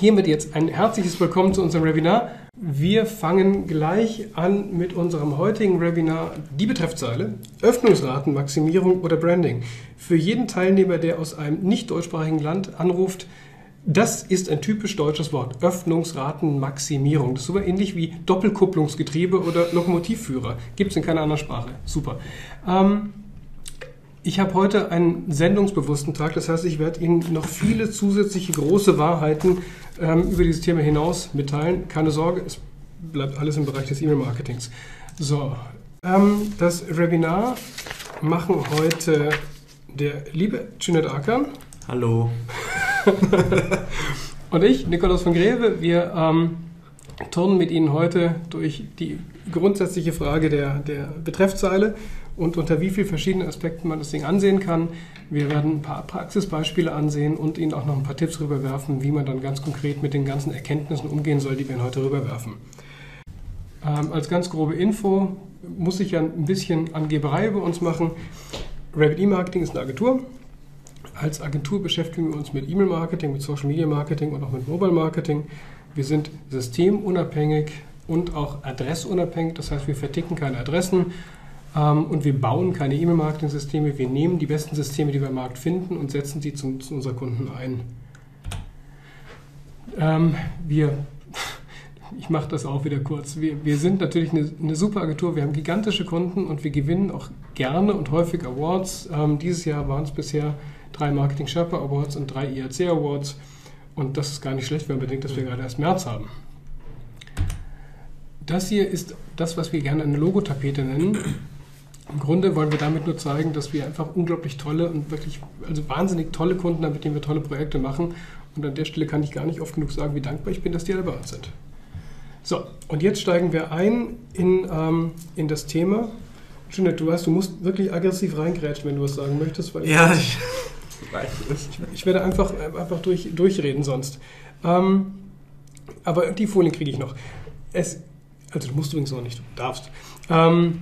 Hiermit jetzt ein herzliches Willkommen zu unserem Webinar. Wir fangen gleich an mit unserem heutigen Webinar, die Betreffzeile, Öffnungsratenmaximierung oder Branding. Für jeden Teilnehmer, der aus einem nicht deutschsprachigen Land anruft, das ist ein typisch deutsches Wort, Öffnungsratenmaximierung. Das ist super ähnlich wie Doppelkupplungsgetriebe oder Lokomotivführer. Gibt es in keiner anderen Sprache. Super. Ähm, ich habe heute einen sendungsbewussten Tag, das heißt, ich werde Ihnen noch viele zusätzliche große Wahrheiten ähm, über dieses Thema hinaus mitteilen. Keine Sorge, es bleibt alles im Bereich des E-Mail-Marketings. So, ähm, das Webinar machen heute der liebe Junet Akan. Hallo. und ich, Nikolaus von Greve. Wir ähm, turnen mit Ihnen heute durch die grundsätzliche Frage der, der Betreffzeile und unter wie vielen verschiedenen Aspekten man das Ding ansehen kann. Wir werden ein paar Praxisbeispiele ansehen und Ihnen auch noch ein paar Tipps rüberwerfen, wie man dann ganz konkret mit den ganzen Erkenntnissen umgehen soll, die wir Ihnen heute rüberwerfen. Ähm, als ganz grobe Info muss ich ja ein bisschen Angeberei über uns machen. Rabbit E-Marketing ist eine Agentur. Als Agentur beschäftigen wir uns mit E-Mail-Marketing, mit Social-Media-Marketing und auch mit Mobile-Marketing. Wir sind systemunabhängig und auch adressunabhängig. Das heißt, wir verticken keine Adressen, und wir bauen keine E-Mail-Marketing-Systeme. Wir nehmen die besten Systeme, die wir im Markt finden, und setzen sie zu, zu unseren Kunden ein. Ähm, wir, ich mache das auch wieder kurz. Wir, wir sind natürlich eine, eine, super Agentur. Wir haben gigantische Kunden und wir gewinnen auch gerne und häufig Awards. Ähm, dieses Jahr waren es bisher drei Marketing Sherpa Awards und drei IAC Awards. Und das ist gar nicht schlecht, wenn man bedenkt, dass wir gerade erst März haben. Das hier ist das, was wir gerne eine Logotapete nennen. Im Grunde wollen wir damit nur zeigen, dass wir einfach unglaublich tolle und wirklich, also wahnsinnig tolle Kunden haben, mit denen wir tolle Projekte machen. Und an der Stelle kann ich gar nicht oft genug sagen, wie dankbar ich bin, dass die alle bei uns sind. So, und jetzt steigen wir ein in, ähm, in das Thema. Jeanette, du weißt, du musst wirklich aggressiv reingrätschen, wenn du was sagen möchtest. Weil ja, ich, ich, ich werde einfach, einfach durch, durchreden sonst. Ähm, aber die Folien kriege ich noch. Es, also du musst übrigens noch nicht, du darfst. Ähm,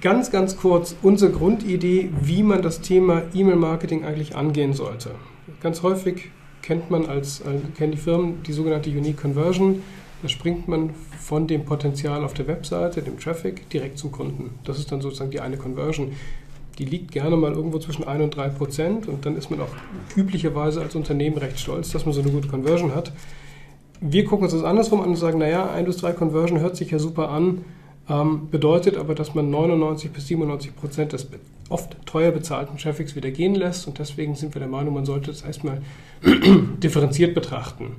Ganz, ganz kurz unsere Grundidee, wie man das Thema E-Mail-Marketing eigentlich angehen sollte. Ganz häufig kennt man als, äh, kennen die Firmen die sogenannte Unique Conversion. Da springt man von dem Potenzial auf der Webseite, dem Traffic, direkt zum Kunden. Das ist dann sozusagen die eine Conversion. Die liegt gerne mal irgendwo zwischen 1 und 3 Prozent und dann ist man auch üblicherweise als Unternehmen recht stolz, dass man so eine gute Conversion hat. Wir gucken uns das andersrum an und sagen, naja, 1 bis 3 Conversion hört sich ja super an, ähm, bedeutet aber, dass man 99 bis 97 Prozent des oft teuer bezahlten Traffics wieder gehen lässt und deswegen sind wir der Meinung, man sollte es erstmal differenziert betrachten.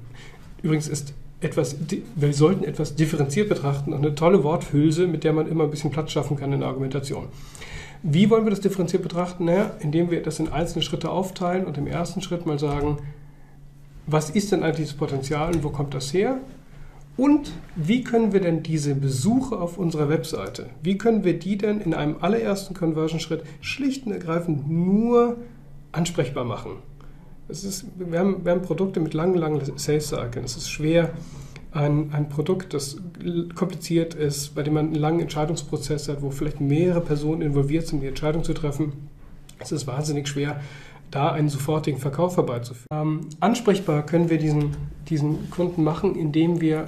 Übrigens ist etwas, wir sollten etwas differenziert betrachten eine tolle Worthülse, mit der man immer ein bisschen Platz schaffen kann in der Argumentation. Wie wollen wir das differenziert betrachten? Naja, indem wir das in einzelne Schritte aufteilen und im ersten Schritt mal sagen, was ist denn eigentlich das Potenzial und wo kommt das her? Und wie können wir denn diese Besuche auf unserer Webseite, wie können wir die denn in einem allerersten Conversion-Schritt schlicht und ergreifend nur ansprechbar machen? Ist, wir, haben, wir haben Produkte mit langen, langen Sales-Cycles. Es ist schwer, ein, ein Produkt, das kompliziert ist, bei dem man einen langen Entscheidungsprozess hat, wo vielleicht mehrere Personen involviert sind, die Entscheidung zu treffen. Es ist wahnsinnig schwer, da einen sofortigen Verkauf herbeizuführen. Ähm, ansprechbar können wir diesen, diesen Kunden machen, indem wir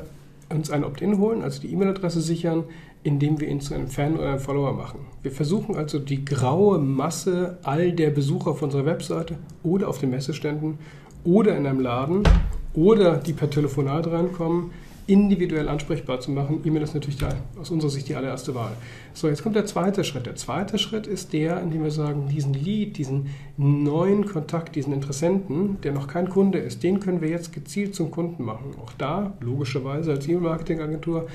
uns ein Opt-in holen, also die E-Mail-Adresse sichern, indem wir ihn zu einem Fan oder einem Follower machen. Wir versuchen also die graue Masse all der Besucher auf unserer Webseite oder auf den Messeständen oder in einem Laden oder die per Telefonat reinkommen, individuell ansprechbar zu machen. E-Mail ist natürlich da, aus unserer Sicht die allererste Wahl. So, jetzt kommt der zweite Schritt. Der zweite Schritt ist der, in dem wir sagen, diesen Lead, diesen neuen Kontakt, diesen Interessenten, der noch kein Kunde ist, den können wir jetzt gezielt zum Kunden machen. Auch da, logischerweise als E-Mail-Marketing-Agentur,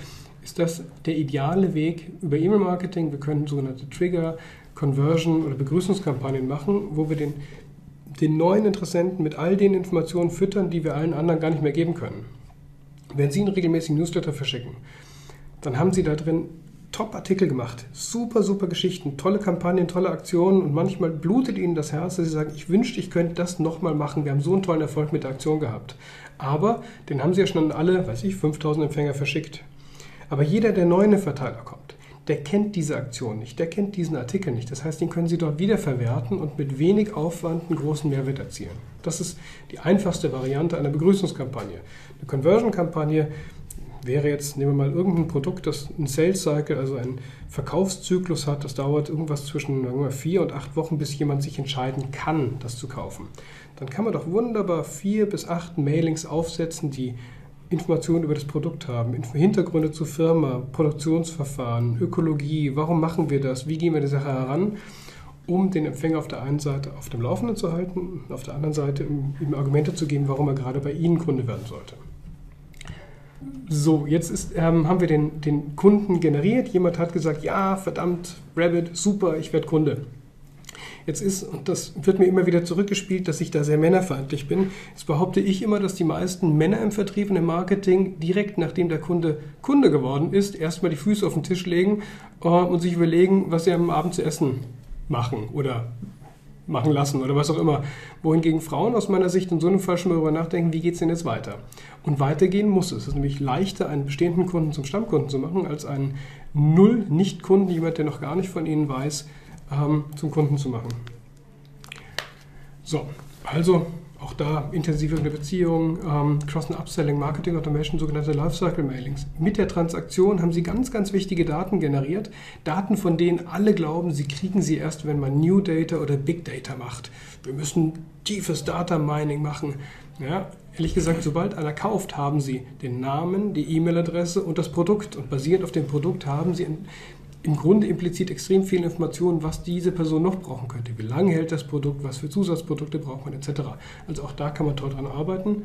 ist das der ideale Weg über E-Mail-Marketing. Wir können sogenannte Trigger, Conversion oder Begrüßungskampagnen machen, wo wir den, den neuen Interessenten mit all den Informationen füttern, die wir allen anderen gar nicht mehr geben können. Wenn Sie einen regelmäßigen Newsletter verschicken, dann haben Sie da drin Top-Artikel gemacht, super, super Geschichten, tolle Kampagnen, tolle Aktionen und manchmal blutet Ihnen das Herz, dass Sie sagen, ich wünschte, ich könnte das nochmal machen. Wir haben so einen tollen Erfolg mit der Aktion gehabt. Aber den haben Sie ja schon an alle, weiß ich, 5000 Empfänger verschickt. Aber jeder, der neu in den Verteiler kommt, der kennt diese Aktion nicht, der kennt diesen Artikel nicht. Das heißt, den können Sie dort wiederverwerten und mit wenig Aufwand einen großen Mehrwert erzielen. Das ist die einfachste Variante einer Begrüßungskampagne. Eine Conversion-Kampagne wäre jetzt, nehmen wir mal irgendein Produkt, das einen Sales Cycle, also einen Verkaufszyklus hat, das dauert irgendwas zwischen wir, vier und acht Wochen, bis jemand sich entscheiden kann, das zu kaufen. Dann kann man doch wunderbar vier bis acht Mailings aufsetzen, die Informationen über das Produkt haben, Hintergründe zur Firma, Produktionsverfahren, Ökologie, warum machen wir das, wie gehen wir die Sache heran, um den Empfänger auf der einen Seite auf dem Laufenden zu halten, auf der anderen Seite ihm Argumente zu geben, warum er gerade bei Ihnen Kunde werden sollte. So, jetzt ist, ähm, haben wir den, den Kunden generiert. Jemand hat gesagt, ja, verdammt, Rabbit, super, ich werde Kunde. Jetzt ist, und das wird mir immer wieder zurückgespielt, dass ich da sehr männerfeindlich bin. Jetzt behaupte ich immer, dass die meisten Männer im Vertrieb und im Marketing direkt nachdem der Kunde Kunde geworden ist, erstmal die Füße auf den Tisch legen äh, und sich überlegen, was sie am Abend zu essen machen oder machen lassen oder was auch immer. Wohingegen Frauen aus meiner Sicht in so einem Fall schon mal darüber nachdenken, wie geht es denn jetzt weiter? Und weitergehen muss es. Es ist nämlich leichter, einen bestehenden Kunden zum Stammkunden zu machen, als einen Null-Nicht-Kunden, jemand, der noch gar nicht von Ihnen weiß, ähm, zum Kunden zu machen. So, also auch da intensive Beziehungen, ähm, Cross- und Upselling, Marketing Automation, sogenannte Lifecycle-Mailings. Mit der Transaktion haben Sie ganz, ganz wichtige Daten generiert. Daten, von denen alle glauben, Sie kriegen sie erst, wenn man New Data oder Big Data macht. Wir müssen tiefes Data Mining machen. Ja, ehrlich gesagt, sobald einer kauft, haben Sie den Namen, die E-Mail-Adresse und das Produkt. Und basierend auf dem Produkt haben Sie im Grunde implizit extrem viele Informationen, was diese Person noch brauchen könnte. Wie lange hält das Produkt, was für Zusatzprodukte braucht man etc. Also auch da kann man toll dran arbeiten.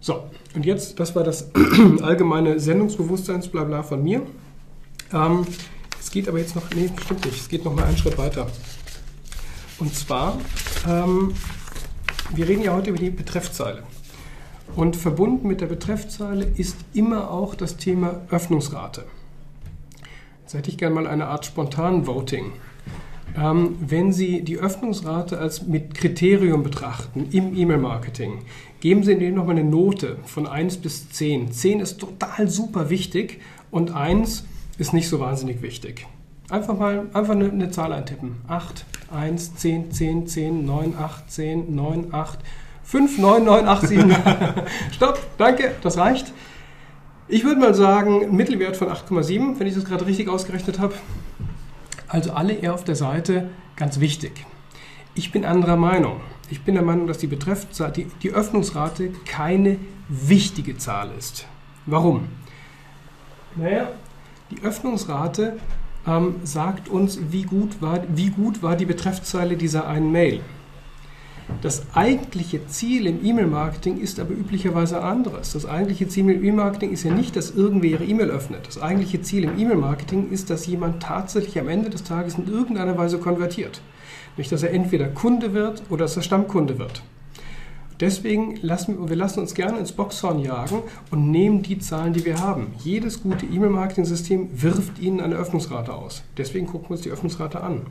So, und jetzt, das war das allgemeine Sendungsbewusstseinsblabla von mir. Ähm, es geht aber jetzt noch, nee, stimmt nicht, es geht noch mal einen Schritt weiter. Und zwar, ähm, wir reden ja heute über die Betreffzeile. Und verbunden mit der Betreffzeile ist immer auch das Thema Öffnungsrate. Jetzt hätte ich gerne mal eine Art spontan Voting. Ähm, wenn Sie die Öffnungsrate als mit Kriterium betrachten im E-Mail-Marketing, geben Sie denen nochmal eine Note von 1 bis 10. 10 ist total super wichtig und 1 ist nicht so wahnsinnig wichtig. Einfach mal einfach eine, eine Zahl eintippen. 8, 1, 10, 10, 10, 9, 8, 10, 9, 8, 5, 9, 9, 8, 7. Stopp, danke, das reicht. Ich würde mal sagen, Mittelwert von 8,7, wenn ich das gerade richtig ausgerechnet habe. Also alle eher auf der Seite ganz wichtig. Ich bin anderer Meinung. Ich bin der Meinung, dass die, Betreffzahl, die, die Öffnungsrate keine wichtige Zahl ist. Warum? Naja, die Öffnungsrate ähm, sagt uns, wie gut, war, wie gut war die Betreffzeile dieser einen Mail. Das eigentliche Ziel im E-Mail-Marketing ist aber üblicherweise anderes. Das eigentliche Ziel im E-Mail-Marketing ist ja nicht, dass irgendwer ihre E-Mail öffnet. Das eigentliche Ziel im E-Mail-Marketing ist, dass jemand tatsächlich am Ende des Tages in irgendeiner Weise konvertiert. Nicht, dass er entweder Kunde wird oder dass er Stammkunde wird. Deswegen lassen wir lassen uns gerne ins Boxhorn jagen und nehmen die Zahlen, die wir haben. Jedes gute E-Mail-Marketing-System wirft Ihnen eine Öffnungsrate aus. Deswegen gucken wir uns die Öffnungsrate an.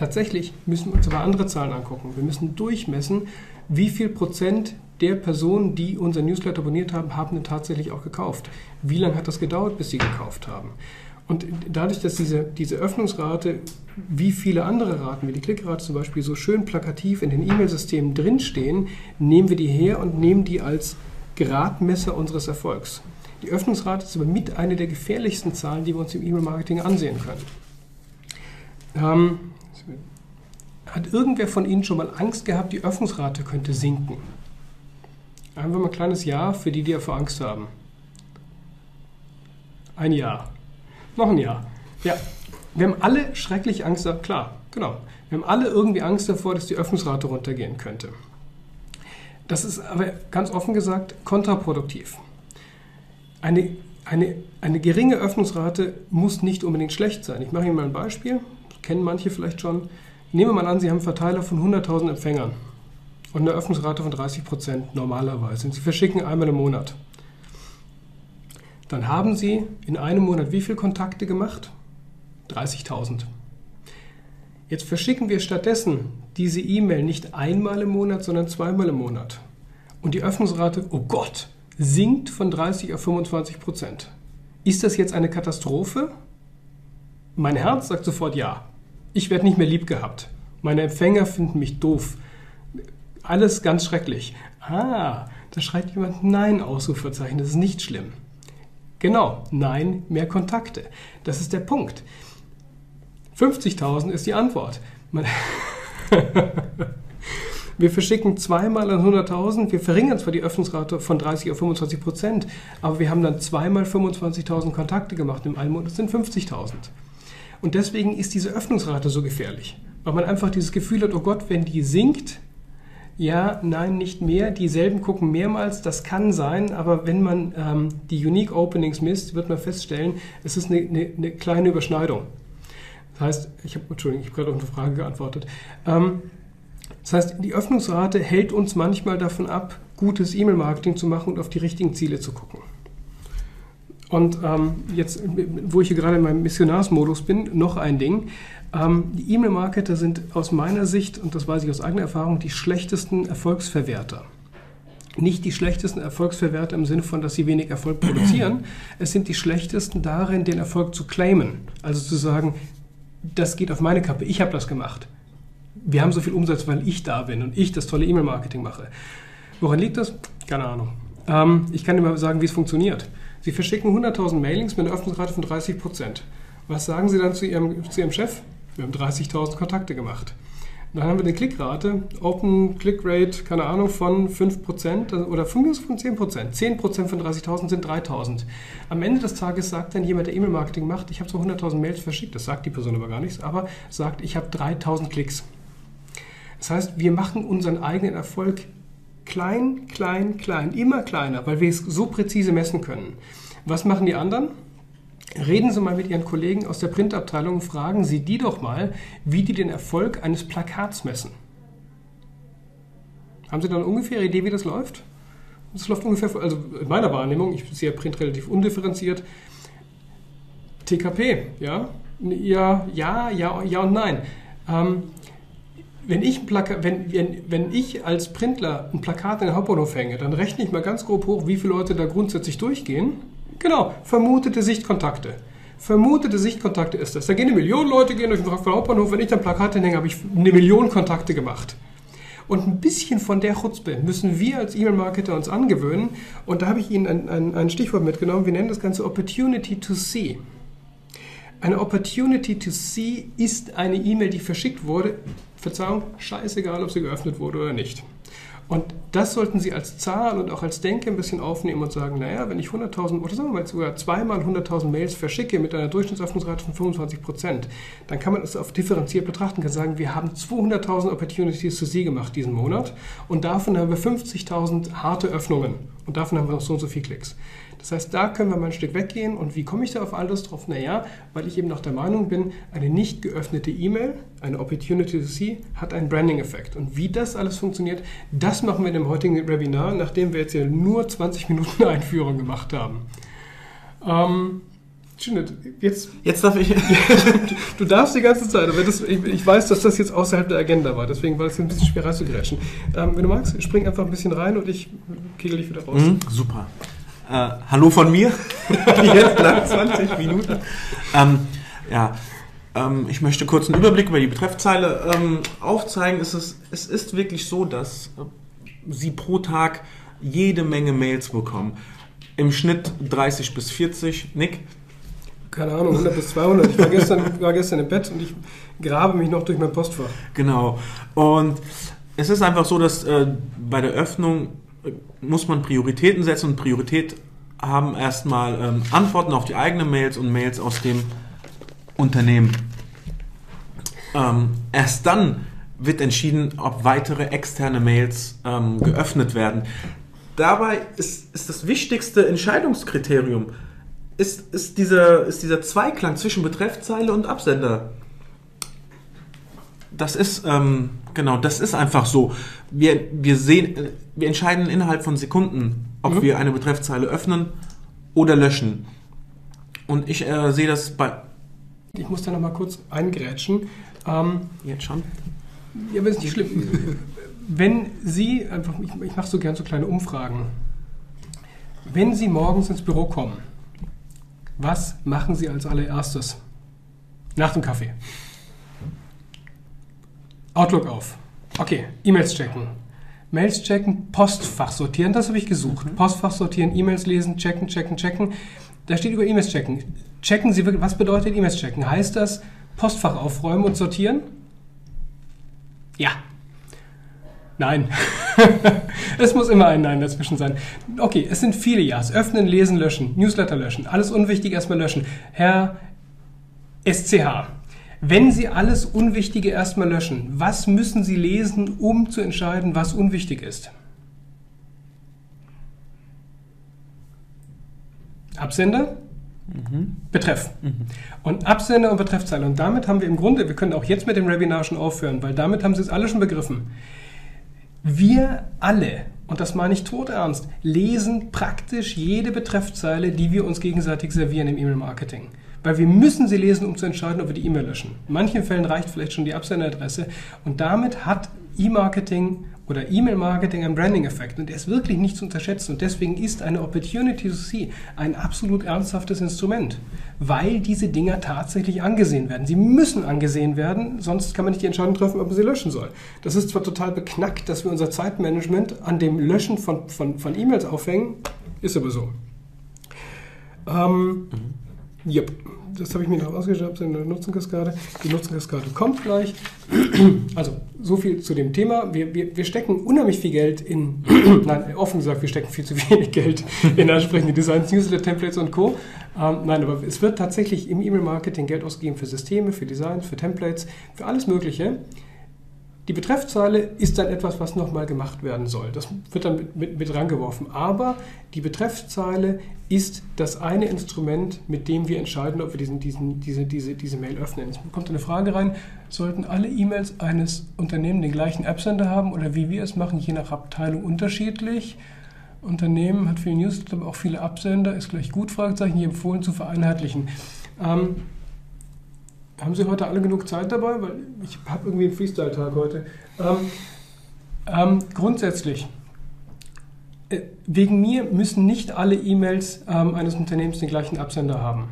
Tatsächlich müssen wir uns aber andere Zahlen angucken. Wir müssen durchmessen, wie viel Prozent der Personen, die unser Newsletter abonniert haben, haben denn tatsächlich auch gekauft. Wie lange hat das gedauert, bis sie gekauft haben? Und dadurch, dass diese, diese Öffnungsrate, wie viele andere Raten, wie die Klickrate zum Beispiel, so schön plakativ in den E-Mail-Systemen drinstehen, nehmen wir die her und nehmen die als Gradmesser unseres Erfolgs. Die Öffnungsrate ist aber mit einer der gefährlichsten Zahlen, die wir uns im E-Mail-Marketing ansehen können. Ähm, hat irgendwer von Ihnen schon mal Angst gehabt, die Öffnungsrate könnte sinken? Einfach mal ein kleines Ja für die, die ja vor Angst haben. Ein Jahr. Noch ein Jahr. Ja, wir haben alle schrecklich Angst, klar, genau. Wir haben alle irgendwie Angst davor, dass die Öffnungsrate runtergehen könnte. Das ist aber ganz offen gesagt kontraproduktiv. Eine, eine, eine geringe Öffnungsrate muss nicht unbedingt schlecht sein. Ich mache Ihnen mal ein Beispiel, kennen manche vielleicht schon. Nehmen wir mal an, Sie haben einen Verteiler von 100.000 Empfängern und eine Öffnungsrate von 30 Prozent normalerweise. Und Sie verschicken einmal im Monat. Dann haben Sie in einem Monat wie viele Kontakte gemacht? 30.000. Jetzt verschicken wir stattdessen diese E-Mail nicht einmal im Monat, sondern zweimal im Monat. Und die Öffnungsrate, oh Gott, sinkt von 30 auf 25 Prozent. Ist das jetzt eine Katastrophe? Mein Herz sagt sofort ja. Ich werde nicht mehr lieb gehabt. Meine Empfänger finden mich doof. Alles ganz schrecklich. Ah, da schreibt jemand Nein, Ausrufezeichen. Das ist nicht schlimm. Genau, nein, mehr Kontakte. Das ist der Punkt. 50.000 ist die Antwort. wir verschicken zweimal an 100.000, wir verringern zwar die Öffnungsrate von 30 auf 25 Prozent, aber wir haben dann zweimal 25.000 Kontakte gemacht im einen Monat, das sind 50.000. Und deswegen ist diese Öffnungsrate so gefährlich, weil man einfach dieses Gefühl hat, oh Gott, wenn die sinkt, ja, nein, nicht mehr. Dieselben gucken mehrmals, das kann sein, aber wenn man ähm, die Unique Openings misst, wird man feststellen, es ist eine, eine, eine kleine Überschneidung. Das heißt, ich habe, Entschuldigung, ich habe gerade auf eine Frage geantwortet. Ähm, das heißt, die Öffnungsrate hält uns manchmal davon ab, gutes E-Mail-Marketing zu machen und auf die richtigen Ziele zu gucken. Und ähm, jetzt, wo ich hier gerade in meinem Missionarsmodus bin, noch ein Ding. Ähm, die E-Mail-Marketer sind aus meiner Sicht, und das weiß ich aus eigener Erfahrung, die schlechtesten Erfolgsverwerter. Nicht die schlechtesten Erfolgsverwerter im Sinne von, dass sie wenig Erfolg produzieren. Es sind die schlechtesten darin, den Erfolg zu claimen. Also zu sagen, das geht auf meine Kappe, ich habe das gemacht. Wir haben so viel Umsatz, weil ich da bin und ich das tolle E-Mail-Marketing mache. Woran liegt das? Keine Ahnung. Ähm, ich kann dir mal sagen, wie es funktioniert. Sie verschicken 100.000 Mailings mit einer Öffnungsrate von 30 Prozent. Was sagen Sie dann zu Ihrem, zu Ihrem Chef? Wir haben 30.000 Kontakte gemacht. Dann haben wir eine Klickrate, Open Click Rate, keine Ahnung, von 5% oder von mir von 10%. 10% von 30.000 sind 3.000. Am Ende des Tages sagt dann jemand, der E-Mail-Marketing macht, ich habe so 100.000 Mails verschickt, das sagt die Person aber gar nichts, aber sagt, ich habe 3.000 Klicks. Das heißt, wir machen unseren eigenen Erfolg klein, klein, klein, immer kleiner, weil wir es so präzise messen können. Was machen die anderen? Reden Sie mal mit Ihren Kollegen aus der Printabteilung und fragen Sie die doch mal, wie die den Erfolg eines Plakats messen. Haben Sie da eine ungefähre Idee, wie das läuft? Das läuft ungefähr, also in meiner Wahrnehmung, ich sehe Print relativ undifferenziert. TKP, ja? Ja, ja, ja, ja und nein. Ähm, wenn ich, wenn, wenn, wenn ich als Printler ein Plakat in den Hauptbahnhof hänge, dann rechne ich mal ganz grob hoch, wie viele Leute da grundsätzlich durchgehen Genau, vermutete Sichtkontakte. Vermutete Sichtkontakte ist das. Da gehen eine Million Leute gehen durch den Frankfurter Hauptbahnhof. Wenn ich dann Plakate hänge, habe ich eine Million Kontakte gemacht. Und ein bisschen von der Chutzpe müssen wir als E-Mail-Marketer uns angewöhnen. Und da habe ich Ihnen ein, ein, ein Stichwort mitgenommen. Wir nennen das Ganze Opportunity to See. Eine Opportunity to See ist eine E-Mail, die verschickt wurde. Verzeihung, scheißegal, ob sie geöffnet wurde oder nicht. Und das sollten Sie als Zahl und auch als Denke ein bisschen aufnehmen und sagen, naja, wenn ich 100.000 oder sagen wir mal sogar zweimal 100.000 Mails verschicke mit einer Durchschnittsöffnungsrate von 25 Prozent, dann kann man es auf differenziert betrachten, kann sagen, wir haben 200.000 Opportunities zu Sie gemacht diesen Monat und davon haben wir 50.000 harte Öffnungen und davon haben wir noch so und so viele Klicks. Das heißt, da können wir mal ein Stück weggehen. Und wie komme ich da auf alles drauf? Naja, weil ich eben noch der Meinung bin, eine nicht geöffnete E-Mail, eine Opportunity to see, hat einen Branding-Effekt. Und wie das alles funktioniert, das machen wir in dem heutigen Webinar, nachdem wir jetzt hier nur 20 Minuten Einführung gemacht haben. Ähm, Jetzt, jetzt darf ich. du darfst die ganze Zeit, aber das, ich, ich, weiß, dass das jetzt außerhalb der Agenda war, deswegen war es ein bisschen schwer reinzugrätschen. Ähm, wenn du magst, spring einfach ein bisschen rein und ich kegel dich wieder raus. Mhm, super. Äh, hallo von mir. Jetzt nach 20 Minuten. Ähm, ja, ähm, ich möchte kurz einen Überblick über die Betreffzeile ähm, aufzeigen. Es ist, es ist wirklich so, dass äh, Sie pro Tag jede Menge Mails bekommen. Im Schnitt 30 bis 40. Nick? Keine Ahnung, 100 bis 200. Ich war gestern, war gestern im Bett und ich grabe mich noch durch mein Postfach. Genau. Und es ist einfach so, dass äh, bei der Öffnung muss man Prioritäten setzen und Priorität haben erstmal ähm, Antworten auf die eigenen Mails und Mails aus dem Unternehmen. Ähm, erst dann wird entschieden, ob weitere externe Mails ähm, geöffnet werden. Dabei ist, ist das wichtigste Entscheidungskriterium ist, ist, dieser, ist dieser Zweiklang zwischen Betreffzeile und Absender. Das ist ähm, genau, das ist einfach so. Wir, wir sehen, wir entscheiden innerhalb von Sekunden, ob mhm. wir eine Betreffzeile öffnen oder löschen. Und ich äh, sehe das bei. Ich muss da nochmal kurz eingrätschen. Ähm, Jetzt schon? Ja, aber ist nicht schlimm. Wenn Sie einfach, ich, ich mache so gerne so kleine Umfragen. Wenn Sie morgens ins Büro kommen, was machen Sie als allererstes? Nach dem Kaffee. Outlook auf. Okay, E-Mails checken. Mails checken, Postfach sortieren, das habe ich gesucht. Mhm. Postfach sortieren, E-Mails lesen, checken, checken, checken. Da steht über E-Mails checken. Checken Sie, was bedeutet E-Mails checken? Heißt das Postfach aufräumen und sortieren? Ja. Nein. es muss immer ein Nein dazwischen sein. Okay, es sind viele Ja's. Öffnen, lesen, löschen, Newsletter löschen, alles unwichtig erstmal löschen. Herr SCH, wenn Sie alles Unwichtige erstmal löschen, was müssen Sie lesen, um zu entscheiden, was unwichtig ist? Absender, mhm. Betreff. Mhm. Und Absender und Betreffzeile. Und damit haben wir im Grunde, wir können auch jetzt mit dem Webinar schon aufhören, weil damit haben Sie es alle schon begriffen. Wir alle, und das meine ich todernst, lesen praktisch jede Betreffzeile, die wir uns gegenseitig servieren im E-Mail-Marketing. Weil wir müssen sie lesen, um zu entscheiden, ob wir die E-Mail löschen. In manchen Fällen reicht vielleicht schon die Absenderadresse. Und damit hat E-Marketing oder E-Mail-Marketing einen Branding-Effekt. Und der ist wirklich nicht zu unterschätzen. Und deswegen ist eine Opportunity to see ein absolut ernsthaftes Instrument, weil diese Dinger tatsächlich angesehen werden. Sie müssen angesehen werden, sonst kann man nicht die Entscheidung treffen, ob man sie löschen soll. Das ist zwar total beknackt, dass wir unser Zeitmanagement an dem Löschen von, von, von E-Mails aufhängen, ist aber so. Ähm, mhm. Yep, das habe ich mir noch ausgeschrieben in der Nutzenkaskade. Die Nutzenkaskade kommt gleich. Also, so viel zu dem Thema. Wir, wir, wir stecken unheimlich viel Geld in, nein, offen gesagt, wir stecken viel zu wenig Geld in entsprechende Designs, Newsletter, Templates und Co. Ähm, nein, aber es wird tatsächlich im E-Mail-Marketing Geld ausgegeben für Systeme, für Designs, für Templates, für alles Mögliche. Die Betreffzeile ist dann etwas, was nochmal gemacht werden soll. Das wird dann mit, mit, mit rangeworfen. Aber die Betreffzeile ist das eine Instrument, mit dem wir entscheiden, ob wir diesen, diesen, diese, diese, diese Mail öffnen. Es kommt eine Frage rein, sollten alle E-Mails eines Unternehmens den gleichen Absender haben oder wie wir es machen, je nach Abteilung unterschiedlich? Unternehmen hat für Newsletter auch viele Absender, ist gleich gut, Fragezeichen, hier empfohlen zu vereinheitlichen. Ähm, haben Sie heute alle genug Zeit dabei? Weil ich habe irgendwie einen Freestyle-Tag heute. Ähm, ähm, grundsätzlich, äh, wegen mir müssen nicht alle E-Mails ähm, eines Unternehmens den gleichen Absender haben.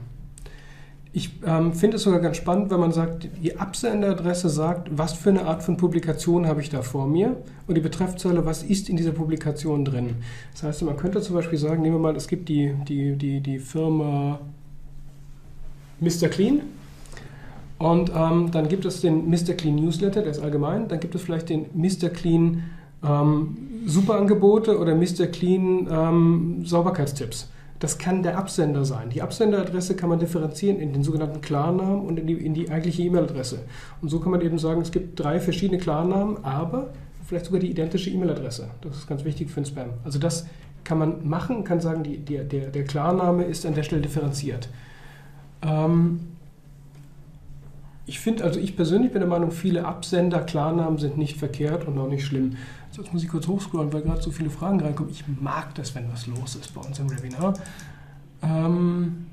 Ich ähm, finde es sogar ganz spannend, wenn man sagt, die Absenderadresse sagt, was für eine Art von Publikation habe ich da vor mir und die Betreffzeile, was ist in dieser Publikation drin. Das heißt, man könnte zum Beispiel sagen, nehmen wir mal, es gibt die, die, die, die Firma Mr. Clean und ähm, dann gibt es den Mr. Clean Newsletter, der ist allgemein. Dann gibt es vielleicht den Mr. Clean ähm, Superangebote oder Mr. Clean ähm, Sauberkeitstipps. Das kann der Absender sein. Die Absenderadresse kann man differenzieren in den sogenannten Klarnamen und in die, in die eigentliche E-Mail-Adresse. Und so kann man eben sagen, es gibt drei verschiedene Klarnamen, aber vielleicht sogar die identische E-Mail-Adresse. Das ist ganz wichtig für den Spam. Also das kann man machen, kann sagen, die, die, der, der Klarname ist an der Stelle differenziert. Ähm, ich finde, also ich persönlich bin der Meinung, viele Absender, Klarnamen sind nicht verkehrt und auch nicht schlimm. So, jetzt muss ich kurz hochscrollen, weil gerade so viele Fragen reinkommen. Ich mag das, wenn was los ist bei uns im Webinar. Ähm,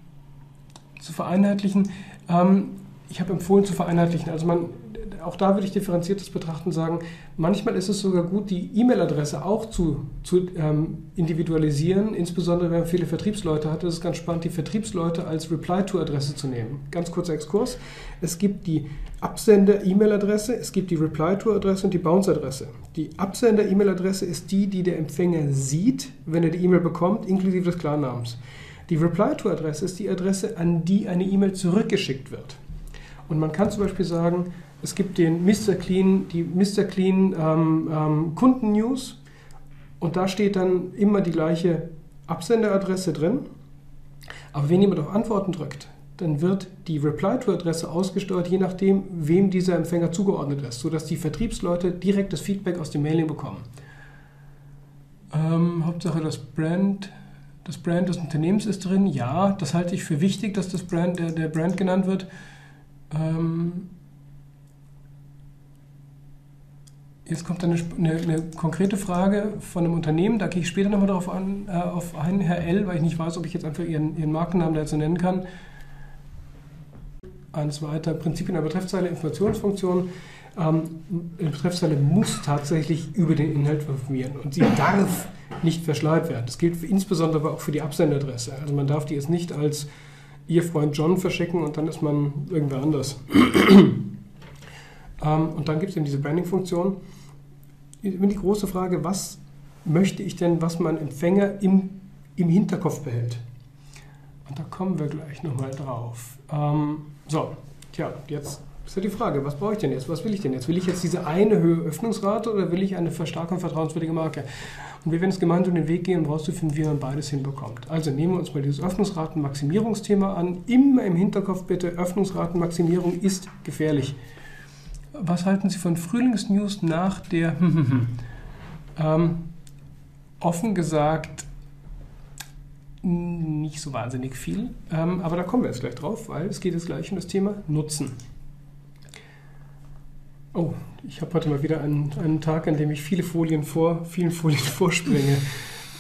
zu vereinheitlichen. Ähm, ich habe empfohlen zu vereinheitlichen. Also man auch da würde ich differenziertes betrachten sagen, manchmal ist es sogar gut, die E-Mail-Adresse auch zu, zu ähm, individualisieren, insbesondere wenn man viele Vertriebsleute hat. Es ist ganz spannend, die Vertriebsleute als Reply-to-Adresse zu nehmen. Ganz kurzer Exkurs. Es gibt die Absender-E-Mail-Adresse, es gibt die Reply-to-Adresse und die Bounce-Adresse. Die Absender-E-Mail-Adresse ist die, die der Empfänger sieht, wenn er die E-Mail bekommt, inklusive des Klarnamens. Die Reply-to-Adresse ist die Adresse, an die eine E-Mail zurückgeschickt wird. Und man kann zum Beispiel sagen, es gibt den Mr. Clean, die Mr. Clean ähm, ähm, Kunden-News und da steht dann immer die gleiche Absenderadresse drin. Aber wenn jemand auf Antworten drückt, dann wird die Reply-to-Adresse ausgesteuert, je nachdem, wem dieser Empfänger zugeordnet ist, sodass die Vertriebsleute direkt das Feedback aus dem Mailing bekommen. Ähm, Hauptsache das Brand, das Brand des Unternehmens ist drin. Ja, das halte ich für wichtig, dass das Brand, der, der Brand genannt wird. Ähm, Jetzt kommt eine, eine, eine, konkrete Frage von einem Unternehmen, da gehe ich später nochmal darauf an, äh, auf ein, Herr L., weil ich nicht weiß, ob ich jetzt einfach Ihren, Ihren Markennamen dazu nennen kann. Eines weiter, Prinzipien der Betreffzeile, Informationsfunktion. Ähm, eine Betreffzeile muss tatsächlich über den Inhalt informieren und sie darf nicht verschleiert werden. Das gilt insbesondere aber auch für die Absenderadresse. Also man darf die jetzt nicht als Ihr Freund John verschicken und dann ist man irgendwer anders. ähm, und dann gibt es eben diese Branding-Funktion. Immer die große Frage, was möchte ich denn, was mein Empfänger im, im Hinterkopf behält? Und da kommen wir gleich nochmal drauf. Ähm, so, tja, jetzt ist ja die Frage, was brauche ich denn jetzt? Was will ich denn jetzt? Will ich jetzt diese eine Höhe Öffnungsrate oder will ich eine Verstärkung vertrauenswürdige Marke? Und wir werden es gemeinsam den Weg gehen, um herauszufinden, wie man beides hinbekommt. Also nehmen wir uns mal dieses Öffnungsratenmaximierungsthema an. Immer im Hinterkopf bitte, Öffnungsratenmaximierung ist gefährlich. Was halten Sie von Frühlingsnews nach der... ähm, offen gesagt, nicht so wahnsinnig viel. Ähm, aber da kommen wir jetzt gleich drauf, weil es geht jetzt gleich um das Thema Nutzen. Oh, ich habe heute mal wieder einen, einen, Tag, an dem ich viele Folien vor, vielen Folien vorspringe.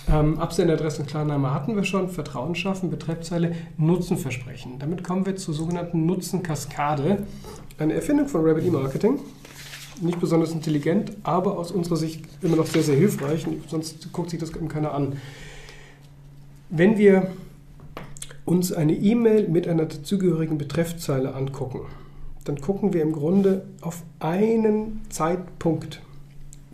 Ähm, Absenderadresse und Klarname hatten wir schon, Vertrauen schaffen, Betreffzeile, Nutzen versprechen. Damit kommen wir zur sogenannten Nutzenkaskade, eine Erfindung von Rabbit E-Marketing. Nicht besonders intelligent, aber aus unserer Sicht immer noch sehr, sehr hilfreich, sonst guckt sich das eben keiner an. Wenn wir uns eine E-Mail mit einer dazugehörigen Betreffzeile angucken, dann gucken wir im Grunde auf einen Zeitpunkt.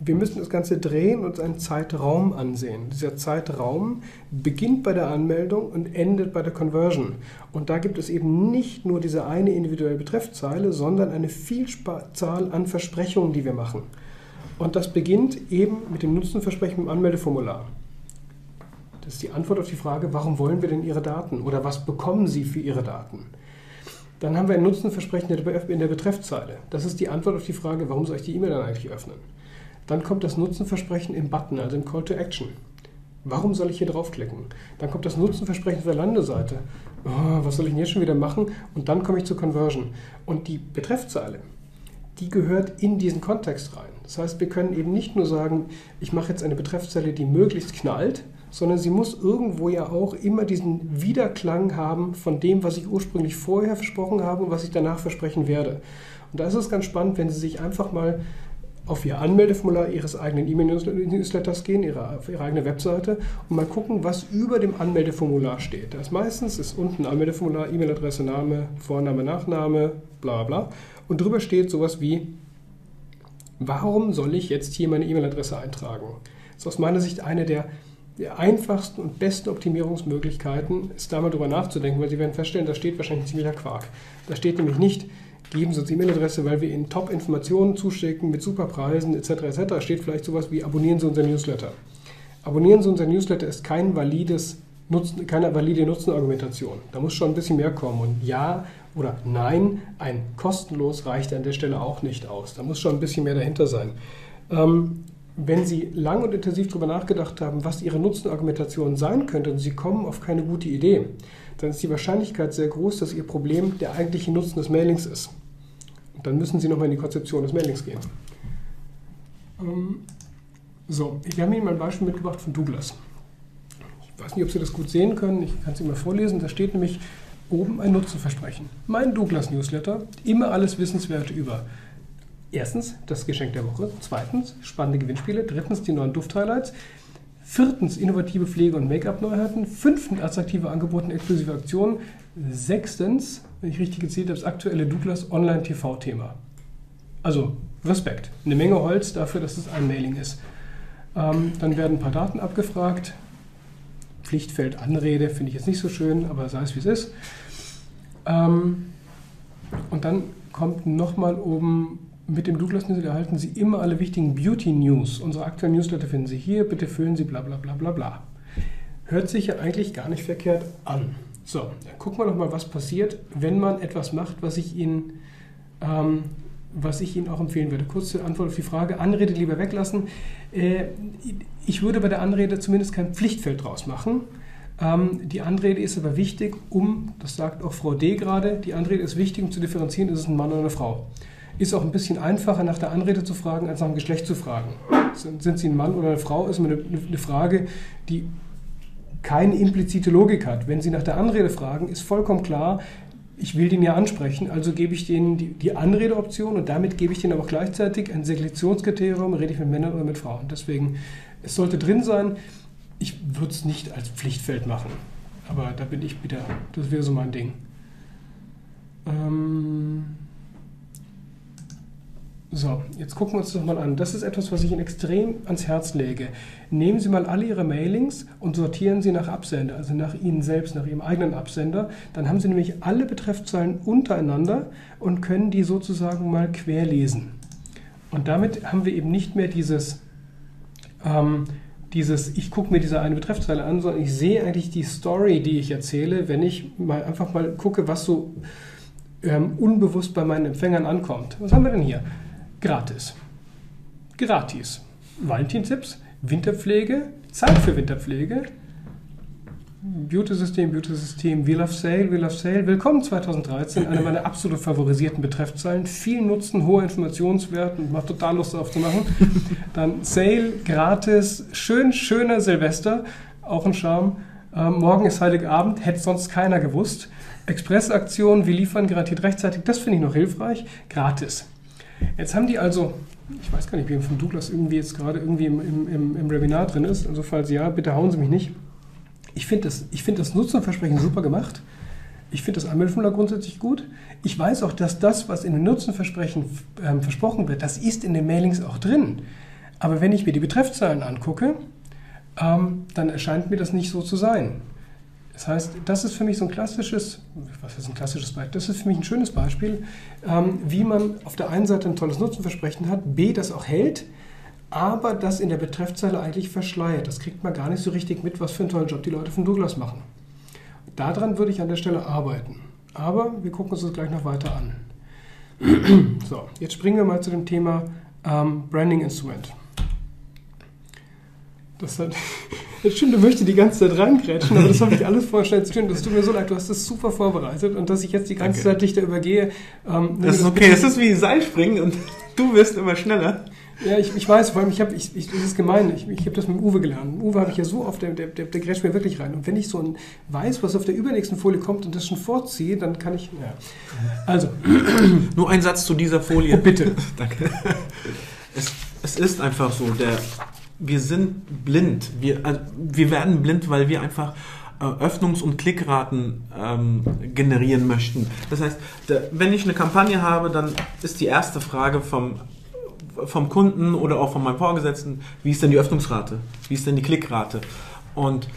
Wir müssen das Ganze drehen und uns einen Zeitraum ansehen. Dieser Zeitraum beginnt bei der Anmeldung und endet bei der Conversion. Und da gibt es eben nicht nur diese eine individuelle Betreffzeile, sondern eine Vielzahl an Versprechungen, die wir machen. Und das beginnt eben mit dem Nutzenversprechen im Anmeldeformular. Das ist die Antwort auf die Frage, warum wollen wir denn Ihre Daten oder was bekommen Sie für Ihre Daten? Dann haben wir ein Nutzenversprechen in der Betreffzeile. Das ist die Antwort auf die Frage, warum soll ich die E-Mail dann eigentlich öffnen? Dann kommt das Nutzenversprechen im Button, also im Call to Action. Warum soll ich hier draufklicken? Dann kommt das Nutzenversprechen auf der Landeseite. Oh, was soll ich denn jetzt schon wieder machen? Und dann komme ich zur Conversion. Und die Betreffzeile, die gehört in diesen Kontext rein. Das heißt, wir können eben nicht nur sagen, ich mache jetzt eine Betreffzeile, die möglichst knallt, sondern sie muss irgendwo ja auch immer diesen Wiederklang haben von dem, was ich ursprünglich vorher versprochen habe und was ich danach versprechen werde. Und da ist es ganz spannend, wenn Sie sich einfach mal auf Ihr Anmeldeformular Ihres eigenen E-Mail-Newsletters gehen, ihre, auf Ihre eigene Webseite und mal gucken, was über dem Anmeldeformular steht. Da ist meistens ist unten Anmeldeformular, E-Mail-Adresse, Name, Vorname, Nachname, bla bla. Und drüber steht sowas wie, warum soll ich jetzt hier meine E-Mail-Adresse eintragen? Das ist aus meiner Sicht eine der der einfachsten und besten Optimierungsmöglichkeiten ist da mal drüber nachzudenken, weil Sie werden feststellen, da steht wahrscheinlich ziemlicher Quark. Da steht nämlich nicht, geben Sie uns E-Mail-Adresse, weil wir Ihnen Top-Informationen zuschicken mit super Preisen etc. etc. Da steht vielleicht sowas wie abonnieren Sie unser Newsletter. Abonnieren Sie unser Newsletter ist kein valides Nutzen, keine valide Nutzenargumentation. Da muss schon ein bisschen mehr kommen. Und ja oder nein, ein kostenlos reicht an der Stelle auch nicht aus. Da muss schon ein bisschen mehr dahinter sein. Ähm, wenn Sie lang und intensiv darüber nachgedacht haben, was Ihre Nutzenargumentation sein könnte und Sie kommen auf keine gute Idee, dann ist die Wahrscheinlichkeit sehr groß, dass Ihr Problem der eigentliche Nutzen des Mailings ist. Und dann müssen Sie nochmal in die Konzeption des Mailings gehen. Ähm, so, wir haben Ihnen mal ein Beispiel mitgebracht von Douglas. Ich weiß nicht, ob Sie das gut sehen können, ich kann es Ihnen mal vorlesen. Da steht nämlich oben ein Nutzenversprechen. Mein Douglas-Newsletter, immer alles Wissenswerte über Erstens das Geschenk der Woche. Zweitens spannende Gewinnspiele. Drittens die neuen Duft-Highlights. Viertens innovative Pflege- und Make-up-Neuheiten. Fünftens attraktive Angebote und exklusive Aktionen. Sechstens, wenn ich richtig gezählt habe, das aktuelle Douglas Online-TV-Thema. Also Respekt. Eine Menge Holz dafür, dass es ein Mailing ist. Ähm, dann werden ein paar Daten abgefragt. Pflichtfeld Anrede finde ich jetzt nicht so schön, aber sei es wie es ist. Ähm, und dann kommt nochmal oben mit dem Douglas Newsletter erhalten Sie immer alle wichtigen Beauty News. Unsere aktuellen Newsletter finden Sie hier. Bitte füllen Sie bla bla bla bla bla. Hört sich ja eigentlich gar nicht verkehrt an. So, dann gucken wir doch mal, was passiert, wenn man etwas macht, was ich Ihnen, ähm, was ich Ihnen auch empfehlen würde. Kurze Antwort auf die Frage. Anrede lieber weglassen. Äh, ich würde bei der Anrede zumindest kein Pflichtfeld draus machen. Ähm, die Anrede ist aber wichtig, um, das sagt auch Frau D gerade, die Anrede ist wichtig, um zu differenzieren, ist es ein Mann oder eine Frau ist auch ein bisschen einfacher nach der Anrede zu fragen, als nach dem Geschlecht zu fragen. Sind, Sie ein Mann oder eine Frau, ist eine, eine Frage, die keine implizite Logik hat. Wenn Sie nach der Anrede fragen, ist vollkommen klar, ich will den ja ansprechen, also gebe ich denen die, die Anredeoption und damit gebe ich denen aber gleichzeitig ein Selektionskriterium, rede ich mit Männern oder mit Frauen. Deswegen, es sollte drin sein, ich würde es nicht als Pflichtfeld machen. aber da bin ich wieder, das wäre so mein Ding. Ähm so, jetzt gucken wir uns das mal an. Das ist etwas, was ich Ihnen extrem ans Herz lege. Nehmen Sie mal alle Ihre Mailings und sortieren sie nach Absender, also nach Ihnen selbst, nach Ihrem eigenen Absender. Dann haben Sie nämlich alle Betreffzeilen untereinander und können die sozusagen mal querlesen. Und damit haben wir eben nicht mehr dieses, ähm, dieses ich gucke mir diese eine Betreffzeile an, sondern ich sehe eigentlich die Story, die ich erzähle, wenn ich mal einfach mal gucke, was so ähm, unbewusst bei meinen Empfängern ankommt. Was haben wir denn hier? Gratis. Gratis. Valentinstipps, Winterpflege, Zeit für Winterpflege, Beauty-System, Beauty-System, We Love Sale, We Love Sale. Willkommen 2013, eine meiner absolut favorisierten Betreffzeilen. Viel Nutzen, hoher Informationswert und macht total Lust darauf zu machen. Dann Sale, gratis, schön, schöner Silvester, auch ein Charme. Ähm, morgen ist Heiligabend, hätte sonst keiner gewusst. Expressaktion, wir liefern garantiert rechtzeitig, das finde ich noch hilfreich, gratis. Jetzt haben die also, ich weiß gar nicht, wie von Douglas irgendwie jetzt gerade irgendwie im, im, im Webinar drin ist. Also falls ja, bitte hauen Sie mich nicht. Ich finde das, find das Nutzenversprechen super gemacht. Ich finde das Anmeldeformular grundsätzlich gut. Ich weiß auch, dass das, was in den Nutzenversprechen äh, versprochen wird, das ist in den Mailings auch drin. Aber wenn ich mir die Betreffzahlen angucke, ähm, dann erscheint mir das nicht so zu sein. Das heißt, das ist für mich so ein klassisches, was ist ein klassisches Beispiel? Das ist für mich ein schönes Beispiel, ähm, wie man auf der einen Seite ein tolles Nutzenversprechen hat, B, das auch hält, aber das in der Betreffzeile eigentlich verschleiert. Das kriegt man gar nicht so richtig mit, was für einen tollen Job die Leute von Douglas machen. Daran würde ich an der Stelle arbeiten. Aber wir gucken uns das gleich noch weiter an. so, jetzt springen wir mal zu dem Thema ähm, Branding Instrument. Das hat, das stimmt, du möchtest die ganze Zeit reingrätschen, aber das habe ich alles zu tun. Das tut mir so leid, du hast das super vorbereitet und dass ich jetzt die ganze Danke. Zeit dich da übergehe. Ähm, das ist okay, es ist wie Seilspringen und du wirst immer schneller. Ja, ich, ich weiß, vor allem, ich habe, ich, ich, das ist gemein, ich, ich habe das mit Uwe gelernt. Uwe habe ich ja so oft, der, der, der, der grätscht mir wirklich rein. Und wenn ich so ein weiß, was auf der übernächsten Folie kommt und das schon vorziehe, dann kann ich, ja. Also. Nur ein Satz zu dieser Folie. Oh, bitte. Danke. Es, es ist einfach so, der wir sind blind. Wir, also wir werden blind, weil wir einfach äh, Öffnungs- und Klickraten ähm, generieren möchten. Das heißt, der, wenn ich eine Kampagne habe, dann ist die erste Frage vom, vom Kunden oder auch von meinem Vorgesetzten, wie ist denn die Öffnungsrate? Wie ist denn die Klickrate? Und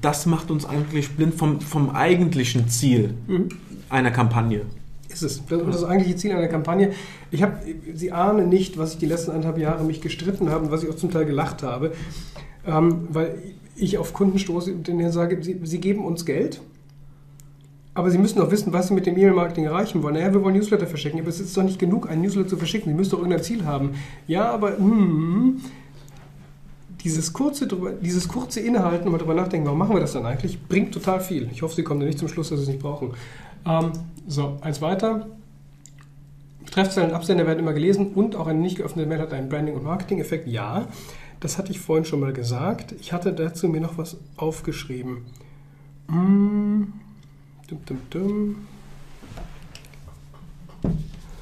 das macht uns eigentlich blind vom, vom eigentlichen Ziel mhm. einer Kampagne ist es. Das ist das eigentliche Ziel einer Kampagne. Ich habe, Sie ahnen nicht, was ich die letzten anderthalb Jahre mich gestritten habe und was ich auch zum Teil gelacht habe, ähm, weil ich auf Kunden stoße und denen sage, sie, sie geben uns Geld, aber Sie müssen doch wissen, was Sie mit dem E-Mail-Marketing erreichen wollen. Naja, wir wollen Newsletter verschicken, aber es ist doch nicht genug, ein Newsletter zu verschicken. Sie müssen doch irgendein Ziel haben. Ja, aber mm, dieses, kurze, dieses kurze Innehalten und mal darüber nachdenken, warum machen wir das dann eigentlich, bringt total viel. Ich hoffe, Sie kommen da nicht zum Schluss, dass Sie es nicht brauchen. Ähm, so, eins weiter. Betreffzeilen und Absender werden immer gelesen und auch eine nicht geöffnete Mail hat einen Branding- und Marketing-Effekt. Ja, das hatte ich vorhin schon mal gesagt. Ich hatte dazu mir noch was aufgeschrieben. Mm, dum, dum, dum.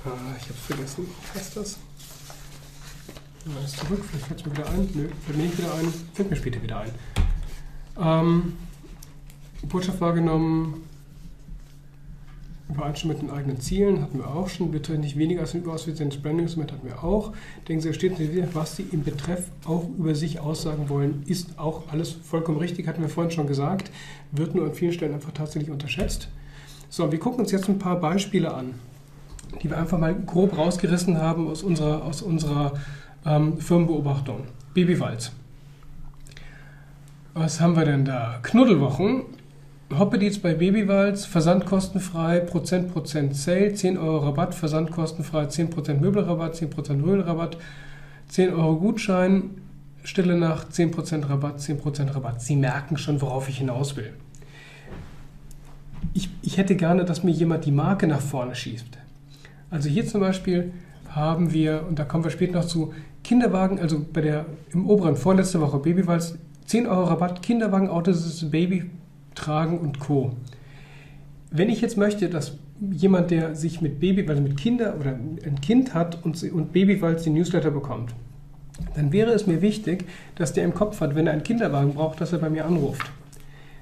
Ah, ich habe es vergessen. Was ist das? Ist zurück, vielleicht fällt es mir wieder ein. Nö, fällt mir nicht wieder ein. Fällt mir später wieder ein. Ähm, Botschaft wahrgenommen, Übereinstimmung mit den eigenen Zielen hatten wir auch schon. Treten nicht weniger als ein überausgesetztes Branding-Instrument hatten wir auch. Denken Sie, da steht was Sie im Betreff auch über sich aussagen wollen, ist auch alles vollkommen richtig, hatten wir vorhin schon gesagt, wird nur an vielen Stellen einfach tatsächlich unterschätzt. So, wir gucken uns jetzt ein paar Beispiele an, die wir einfach mal grob rausgerissen haben aus unserer, aus unserer ähm, Firmenbeobachtung. Babywalz. Was haben wir denn da? Knuddelwochen Hoppedienst bei Babywalz, versandkostenfrei, Prozent, Prozent Sale, 10 Euro Rabatt, versandkostenfrei, 10% Möbelrabatt, 10% Möbelrabatt, 10 Euro Gutschein, Stille Nacht, 10% Rabatt, 10% Rabatt. Sie merken schon, worauf ich hinaus will. Ich, ich hätte gerne, dass mir jemand die Marke nach vorne schießt. Also hier zum Beispiel haben wir, und da kommen wir später noch zu, Kinderwagen, also bei der im oberen vorletzte Woche Babywalz, 10 Euro Rabatt, Kinderwagen, Autos, Baby, Tragen und Co. Wenn ich jetzt möchte, dass jemand, der sich mit Baby, also mit Kinder oder ein Kind hat und, und Babywalz den Newsletter bekommt, dann wäre es mir wichtig, dass der im Kopf hat, wenn er einen Kinderwagen braucht, dass er bei mir anruft.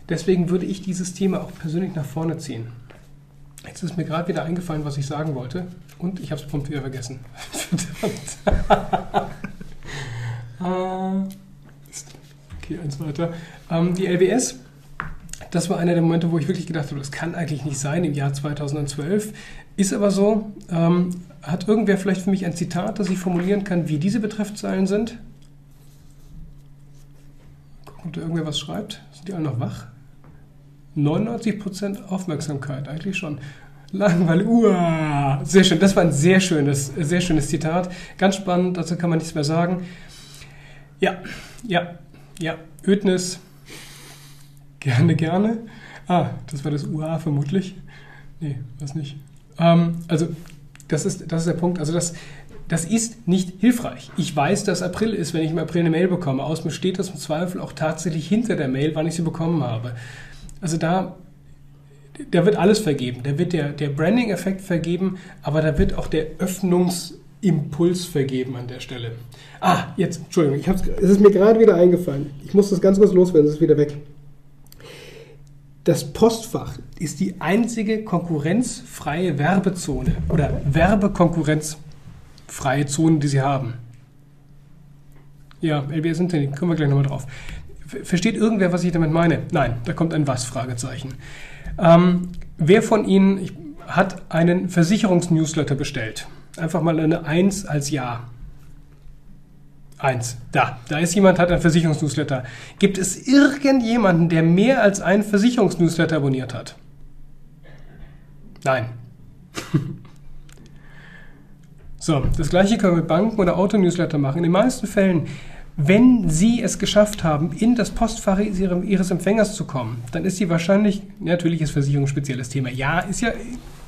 Deswegen würde ich dieses Thema auch persönlich nach vorne ziehen. Jetzt ist mir gerade wieder eingefallen, was ich sagen wollte. Und ich habe es prompt wieder vergessen. okay, eins weiter. Ähm, die LWS, das war einer der Momente, wo ich wirklich gedacht habe, das kann eigentlich nicht sein im Jahr 2012. Ist aber so. Ähm, hat irgendwer vielleicht für mich ein Zitat, das ich formulieren kann, wie diese Betreffzeilen sind? Gucken, ob da irgendwer was schreibt. Sind die alle noch wach? 99% Aufmerksamkeit, eigentlich schon. Langweilig. Uah. Sehr schön. Das war ein sehr schönes, sehr schönes Zitat. Ganz spannend, dazu kann man nichts mehr sagen. Ja, ja, ja. Ödnis. Gerne, gerne. Ah, das war das UA vermutlich. Nee, das nicht. Ähm, also, das ist, das ist der Punkt. Also, das, das ist nicht hilfreich. Ich weiß, dass April ist, wenn ich im April eine Mail bekomme. Aus mir steht das im Zweifel auch tatsächlich hinter der Mail, wann ich sie bekommen habe. Also da, da wird alles vergeben. Da wird der, der Branding-Effekt vergeben, aber da wird auch der Öffnungsimpuls vergeben an der Stelle. Ah, jetzt, Entschuldigung, ich hab's, es ist mir gerade wieder eingefallen. Ich muss das ganz kurz loswerden, es ist wieder weg. Das Postfach ist die einzige konkurrenzfreie Werbezone oder Werbekonkurrenzfreie Zone, die Sie haben. Ja, LBS Internet, kommen wir gleich nochmal drauf. Versteht irgendwer, was ich damit meine? Nein, da kommt ein Was? Fragezeichen. Ähm, wer von Ihnen hat einen Versicherungsnewsletter bestellt? Einfach mal eine 1 als Ja. 1. Da. Da ist jemand, hat einen Versicherungsnewsletter. Gibt es irgendjemanden, der mehr als einen Versicherungsnewsletter abonniert hat? Nein. so, das gleiche können wir mit Banken oder Autonewsletter machen. In den meisten Fällen wenn Sie es geschafft haben, in das Postfach Ihres Empfängers zu kommen, dann ist die wahrscheinlich, natürlich ist Versicherung ein spezielles Thema. Ja, ist ja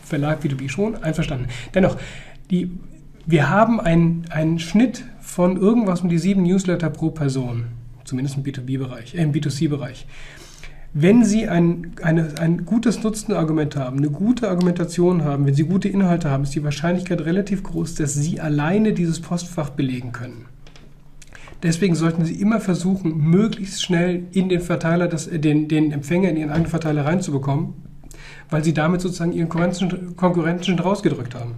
Verlag B2B schon, einverstanden. Dennoch, die, wir haben einen Schnitt von irgendwas um die sieben Newsletter pro Person, zumindest im B2B-Bereich, äh, im B2C-Bereich. Wenn Sie ein, eine, ein gutes Nutzenargument haben, eine gute Argumentation haben, wenn Sie gute Inhalte haben, ist die Wahrscheinlichkeit relativ groß, dass Sie alleine dieses Postfach belegen können. Deswegen sollten Sie immer versuchen, möglichst schnell in den Verteiler, das, äh, den, den Empfänger in Ihren eigenen Verteiler reinzubekommen, weil Sie damit sozusagen Ihren Konkurrenten, Konkurrenten schon rausgedrückt haben.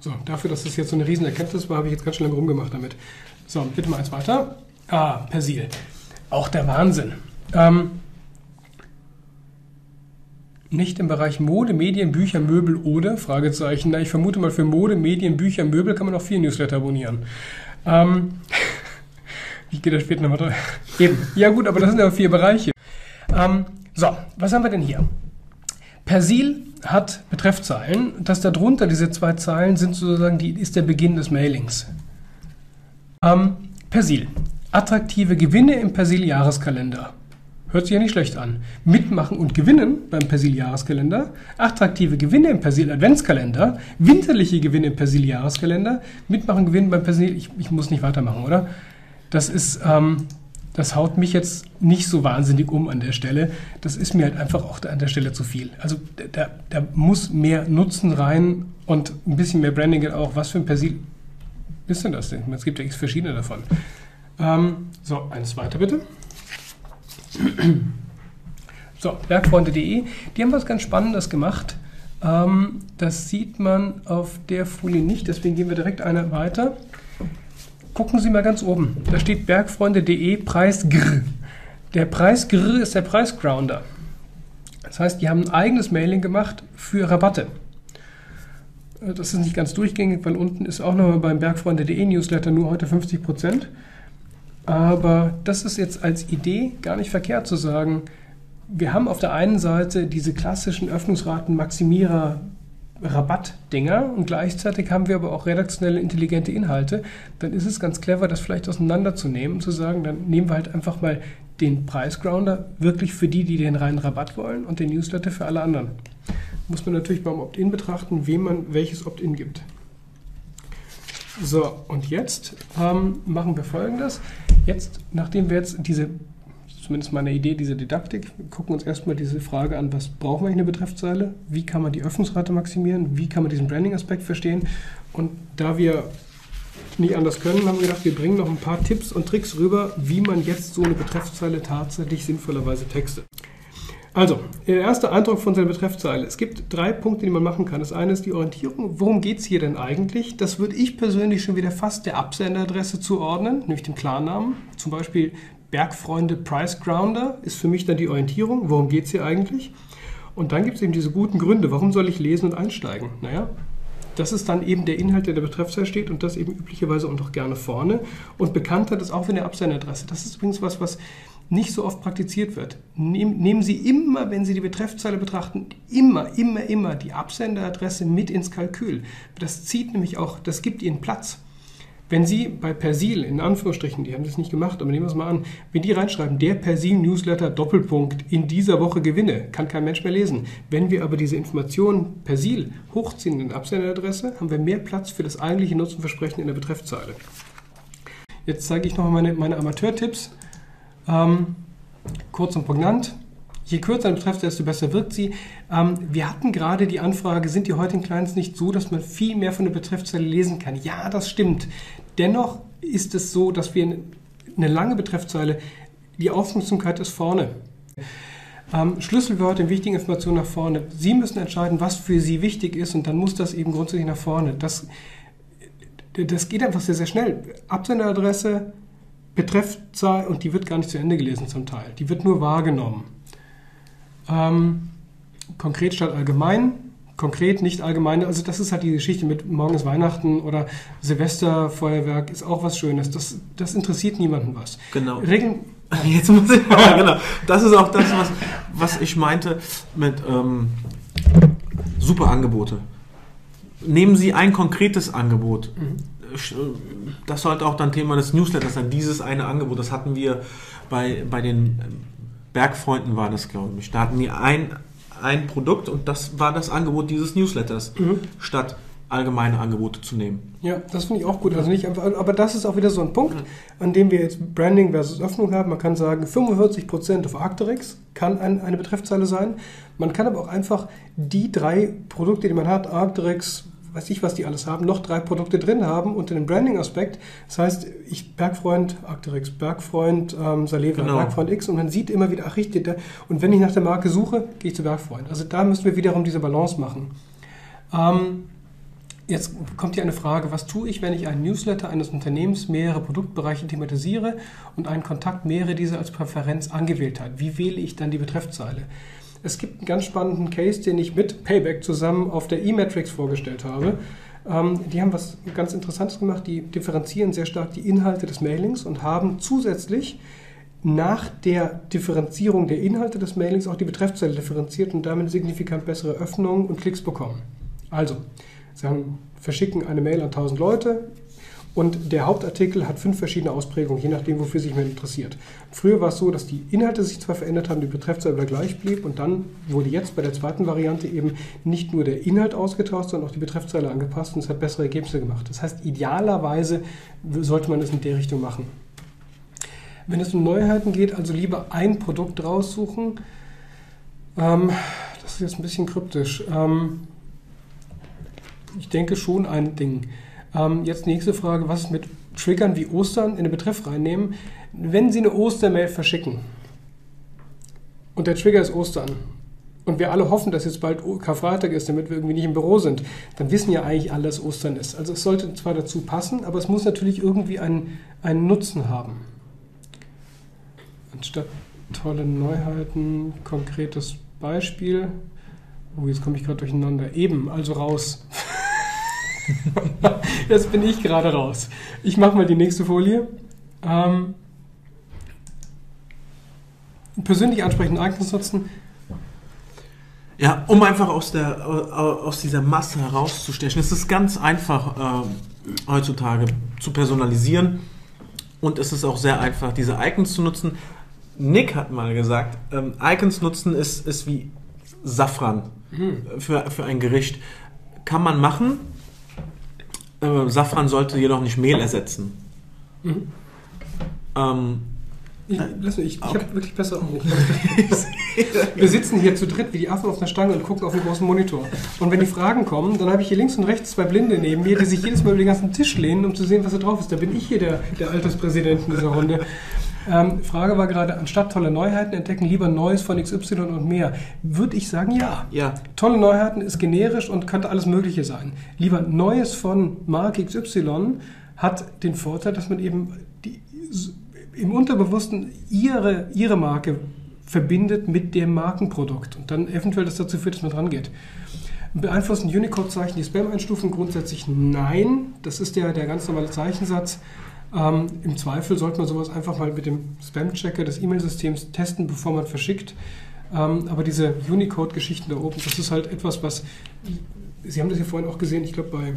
So, dafür, dass das jetzt so eine riesen Erkenntnis war, habe ich jetzt ganz schön lange rumgemacht damit. So, bitte mal eins weiter. Ah, Persil. Auch der Wahnsinn. Ähm, nicht im Bereich Mode, Medien, Bücher, Möbel oder? Fragezeichen. Na, ich vermute mal, für Mode, Medien, Bücher, Möbel kann man auch vier Newsletter abonnieren. Ähm, ich gehe da später nochmal drauf. Eben. Ja gut, aber das sind ja vier Bereiche. Ähm, so, was haben wir denn hier? Persil hat Betreffzeilen. Das darunter, diese zwei Zeilen, sind sozusagen die, ist der Beginn des Mailings. Ähm, Persil. Attraktive Gewinne im Persil-Jahreskalender. Hört sich ja nicht schlecht an. Mitmachen und gewinnen beim Persil-Jahreskalender, attraktive Gewinne im Persil-Adventskalender, winterliche Gewinne im Persil-Jahreskalender, mitmachen, gewinnen beim Persil. Ich, ich, muss nicht weitermachen, oder? Das ist, ähm, das haut mich jetzt nicht so wahnsinnig um an der Stelle. Das ist mir halt einfach auch an der Stelle zu viel. Also da, da muss mehr Nutzen rein und ein bisschen mehr Branding auch. Was für ein Persil ist denn das denn? Es gibt ja x verschiedene davon. Ähm, so, eines weiter bitte. So, bergfreunde.de, die haben was ganz Spannendes gemacht. Ähm, das sieht man auf der Folie nicht, deswegen gehen wir direkt eine weiter. Gucken Sie mal ganz oben. Da steht bergfreunde.de Preis GR. Der Preis GR ist der Preisgrounder. Das heißt, die haben ein eigenes Mailing gemacht für Rabatte. Äh, das ist nicht ganz durchgängig, weil unten ist auch nochmal beim bergfreunde.de Newsletter nur heute 50 Prozent. Aber das ist jetzt als Idee gar nicht verkehrt zu sagen, wir haben auf der einen Seite diese klassischen Öffnungsraten-Maximierer Rabattdinger und gleichzeitig haben wir aber auch redaktionelle intelligente Inhalte, dann ist es ganz clever, das vielleicht auseinanderzunehmen und zu sagen, dann nehmen wir halt einfach mal den Preisgrounder wirklich für die, die den reinen Rabatt wollen und den Newsletter für alle anderen. Muss man natürlich beim Opt-in betrachten, wem man welches Opt-in gibt. So, und jetzt ähm, machen wir folgendes. Jetzt, nachdem wir jetzt diese, zumindest meine Idee, diese Didaktik, gucken uns erstmal diese Frage an, was brauchen wir eigentlich eine Betreffzeile? Wie kann man die Öffnungsrate maximieren? Wie kann man diesen Branding-Aspekt verstehen? Und da wir nicht anders können, haben wir gedacht, wir bringen noch ein paar Tipps und Tricks rüber, wie man jetzt so eine Betreffzeile tatsächlich sinnvollerweise textet. Also, der erste Eindruck von seiner Betreffzeile. Es gibt drei Punkte, die man machen kann. Das eine ist die Orientierung. Worum geht es hier denn eigentlich? Das würde ich persönlich schon wieder fast der Absenderadresse zuordnen, nämlich dem Klarnamen. Zum Beispiel Bergfreunde Price Grounder ist für mich dann die Orientierung. Worum geht es hier eigentlich? Und dann gibt es eben diese guten Gründe. Warum soll ich lesen und einsteigen? Naja, das ist dann eben der Inhalt, der in der Betreffzeile steht und das eben üblicherweise und auch gerne vorne. Und Bekanntheit ist auch in der Absenderadresse. Das ist übrigens was, was nicht so oft praktiziert wird. Nehmen Sie immer, wenn Sie die Betreffzeile betrachten, immer, immer, immer die Absenderadresse mit ins Kalkül. Das zieht nämlich auch, das gibt Ihnen Platz. Wenn Sie bei Persil, in Anführungsstrichen, die haben das nicht gemacht, aber nehmen wir es mal an, wenn die reinschreiben, der Persil-Newsletter Doppelpunkt in dieser Woche gewinne, kann kein Mensch mehr lesen. Wenn wir aber diese Information Persil hochziehen in der Absenderadresse, haben wir mehr Platz für das eigentliche Nutzenversprechen in der Betreffzeile. Jetzt zeige ich noch meine, meine Amateurtipps. Ähm, kurz und prägnant. Je kürzer ein Betreff, desto besser wirkt sie. Ähm, wir hatten gerade die Anfrage, sind die heutigen Clients nicht so, dass man viel mehr von der Betreffzeile lesen kann? Ja, das stimmt. Dennoch ist es so, dass wir eine lange Betreffzeile, die Aufmerksamkeit ist vorne. Ähm, Schlüsselwörter, wichtige Informationen nach vorne. Sie müssen entscheiden, was für Sie wichtig ist und dann muss das eben grundsätzlich nach vorne. Das, das geht einfach sehr, sehr schnell. Absenderadresse, Betreffzahl und die wird gar nicht zu Ende gelesen zum Teil. Die wird nur wahrgenommen. Ähm, konkret statt allgemein, konkret nicht allgemein. Also das ist halt die Geschichte mit morgen ist Weihnachten oder Silvesterfeuerwerk ist auch was Schönes. Das, das interessiert niemanden was. Genau. Regeln, Jetzt muss ich, ja, genau. Das ist auch das, was, was ich meinte mit ähm, super Angebote. Nehmen Sie ein konkretes Angebot. Mhm das sollte auch dann Thema des Newsletters sein, dieses eine Angebot. Das hatten wir bei, bei den Bergfreunden, war das, glaube ich. Da hatten wir ein, ein Produkt und das war das Angebot dieses Newsletters, mhm. statt allgemeine Angebote zu nehmen. Ja, das finde ich auch gut. Also nicht einfach, aber das ist auch wieder so ein Punkt, mhm. an dem wir jetzt Branding versus Öffnung haben. Man kann sagen, 45% auf Arcteryx kann ein, eine Betreffzeile sein. Man kann aber auch einfach die drei Produkte, die man hat, Arcteryx, weiß ich, was die alles haben, noch drei Produkte drin haben unter dem Branding-Aspekt. Das heißt, ich Bergfreund Arcteryx, Bergfreund ähm, Saleva, genau. Bergfreund X und man sieht immer wieder, ach, ich da. Und wenn ich nach der Marke suche, gehe ich zu Bergfreund. Also da müssen wir wiederum diese Balance machen. Ähm, jetzt kommt hier eine Frage, was tue ich, wenn ich einen Newsletter eines Unternehmens mehrere Produktbereiche thematisiere und einen Kontakt mehrere dieser als Präferenz angewählt hat? Wie wähle ich dann die Betreffzeile? Es gibt einen ganz spannenden Case, den ich mit Payback zusammen auf der E-Matrix vorgestellt habe. Ähm, die haben was ganz Interessantes gemacht. Die differenzieren sehr stark die Inhalte des Mailings und haben zusätzlich nach der Differenzierung der Inhalte des Mailings auch die Betreffzeile differenziert und damit signifikant bessere Öffnungen und Klicks bekommen. Also, sie haben, verschicken eine Mail an 1000 Leute, und der Hauptartikel hat fünf verschiedene Ausprägungen, je nachdem, wofür sich man interessiert. Früher war es so, dass die Inhalte sich zwar verändert haben, die Betreffzahl aber gleich blieb und dann wurde jetzt bei der zweiten Variante eben nicht nur der Inhalt ausgetauscht, sondern auch die Betreffzeile angepasst und es hat bessere Ergebnisse gemacht. Das heißt, idealerweise sollte man es in der Richtung machen. Wenn es um Neuheiten geht, also lieber ein Produkt raussuchen. Ähm, das ist jetzt ein bisschen kryptisch. Ähm, ich denke schon ein Ding. Ähm, jetzt nächste Frage, was ist mit Triggern wie Ostern in den Betreff reinnehmen? Wenn Sie eine Ostermail verschicken und der Trigger ist Ostern und wir alle hoffen, dass jetzt bald Karfreitag ist, damit wir irgendwie nicht im Büro sind, dann wissen ja eigentlich alle, dass Ostern ist. Also es sollte zwar dazu passen, aber es muss natürlich irgendwie einen, einen Nutzen haben. Anstatt tolle Neuheiten, konkretes Beispiel. Oh, jetzt komme ich gerade durcheinander. Eben, also raus. Jetzt bin ich gerade raus. Ich mache mal die nächste Folie. Ähm, persönlich ansprechenden Ereignisnutzen. Ja, um einfach aus, der, aus dieser Masse herauszustechen. Es ist ganz einfach äh, heutzutage zu personalisieren und es ist auch sehr einfach, diese Icons zu nutzen. Nick hat mal gesagt, ähm, Icons nutzen ist, ist wie Safran hm. für, für ein Gericht. Kann man machen, äh, Safran sollte jedoch nicht Mehl ersetzen. Mhm. Ähm, Ich, lass mich, ich, ich habe wirklich besser Augen. Wir sitzen hier zu dritt wie die Affen auf einer Stange und gucken auf einen großen Monitor. Und wenn die Fragen kommen, dann habe ich hier links und rechts zwei Blinde neben mir, die sich jedes Mal über den ganzen Tisch lehnen, um zu sehen, was da drauf ist. Da bin ich hier der, der Alterspräsident in dieser Runde. Ähm, Frage war gerade, anstatt tolle Neuheiten entdecken, lieber Neues von XY und mehr. Würde ich sagen, ja. Ja. Tolle Neuheiten ist generisch und könnte alles Mögliche sein. Lieber Neues von Marke XY hat den Vorteil, dass man eben die, im Unterbewussten ihre, ihre Marke verbindet mit dem Markenprodukt und dann eventuell das dazu führt, dass man dran geht. Beeinflussen Unicode-Zeichen die Spam-Einstufen? Grundsätzlich nein. Das ist der, der ganz normale Zeichensatz. Ähm, Im Zweifel sollte man sowas einfach mal mit dem Spam-Checker des E-Mail-Systems testen, bevor man verschickt. Ähm, aber diese Unicode-Geschichten da oben, das ist halt etwas, was. Sie haben das ja vorhin auch gesehen, ich glaube bei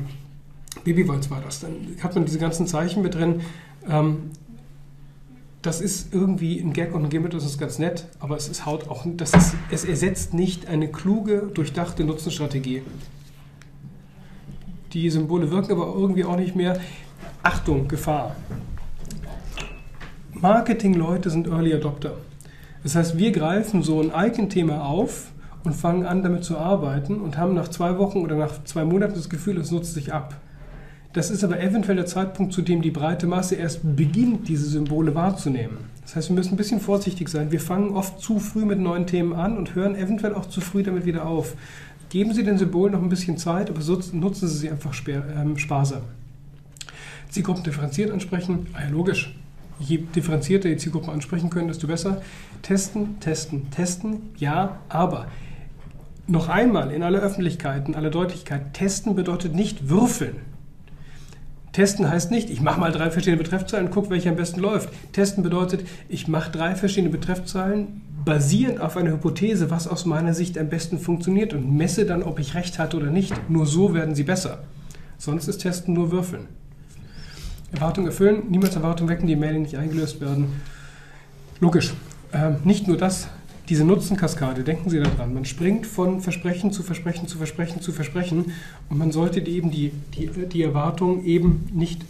Babywalz war das. Dann hat man diese ganzen Zeichen mit drin. Ähm, das ist irgendwie ein Gag und ein Gimmick, das ist ganz nett, aber es ist haut auch, das ist, es ersetzt nicht eine kluge, durchdachte Nutzenstrategie. Die Symbole wirken aber irgendwie auch nicht mehr. Achtung, Gefahr. Marketingleute sind Early Adopter. Das heißt, wir greifen so ein Icon-Thema auf und fangen an, damit zu arbeiten und haben nach zwei Wochen oder nach zwei Monaten das Gefühl, es nutzt sich ab. Das ist aber eventuell der Zeitpunkt, zu dem die breite Masse erst beginnt, diese Symbole wahrzunehmen. Das heißt, wir müssen ein bisschen vorsichtig sein. Wir fangen oft zu früh mit neuen Themen an und hören eventuell auch zu früh damit wieder auf. Geben Sie den Symbolen noch ein bisschen Zeit, aber nutzen Sie sie einfach ähm, sparsam. Zielgruppen differenziert ansprechen, ah ja, logisch. Je differenzierter die Zielgruppen ansprechen können, desto besser. Testen, testen, testen, ja, aber noch einmal in aller Öffentlichkeit, in aller Deutlichkeit, testen bedeutet nicht würfeln. Testen heißt nicht, ich mache mal drei verschiedene Betreffzahlen und gucke, welche am besten läuft. Testen bedeutet, ich mache drei verschiedene Betreffzahlen basierend auf einer Hypothese, was aus meiner Sicht am besten funktioniert und messe dann, ob ich recht hatte oder nicht. Nur so werden sie besser. Sonst ist Testen nur Würfeln. Erwartung erfüllen, niemals Erwartung wecken, die Mail nicht eingelöst werden. Logisch. Ähm, nicht nur das, diese Nutzenkaskade, denken Sie daran, man springt von Versprechen zu Versprechen zu Versprechen zu Versprechen und man sollte eben die, die, die Erwartung eben nicht,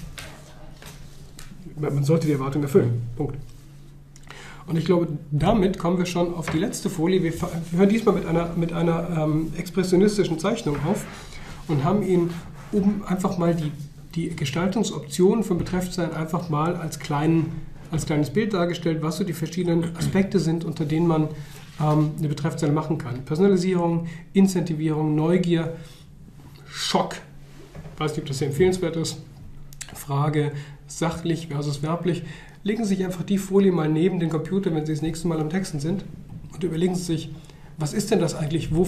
man sollte die Erwartung erfüllen. Punkt. Und ich glaube, damit kommen wir schon auf die letzte Folie. Wir, wir hören diesmal mit einer, mit einer ähm, expressionistischen Zeichnung auf und haben Ihnen um einfach mal die, die Gestaltungsoptionen von Betreffzeilen einfach mal als kleinen als kleines Bild dargestellt, was so die verschiedenen Aspekte sind, unter denen man ähm, eine Betreffzeile machen kann. Personalisierung, Incentivierung, Neugier, Schock, ich weiß nicht, ob das sehr empfehlenswert ist, Frage, sachlich versus werblich. Legen Sie sich einfach die Folie mal neben den Computer, wenn Sie das nächste Mal am Texten sind und überlegen Sie sich, was ist denn das eigentlich, wo,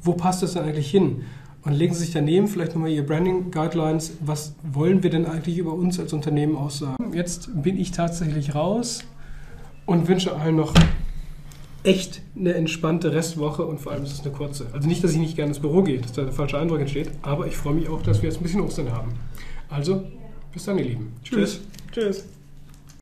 wo passt das denn eigentlich hin? Und legen Sie sich daneben vielleicht nochmal Ihr Branding Guidelines. Was wollen wir denn eigentlich über uns als Unternehmen aussagen? Jetzt bin ich tatsächlich raus und wünsche allen noch echt eine entspannte Restwoche und vor allem ist es eine kurze. Also nicht, dass ich nicht gerne ins Büro gehe, dass da der falsche Eindruck entsteht, aber ich freue mich auch, dass wir jetzt ein bisschen Ostern haben. Also, bis dann, ihr Lieben. Tschüss. Tschüss.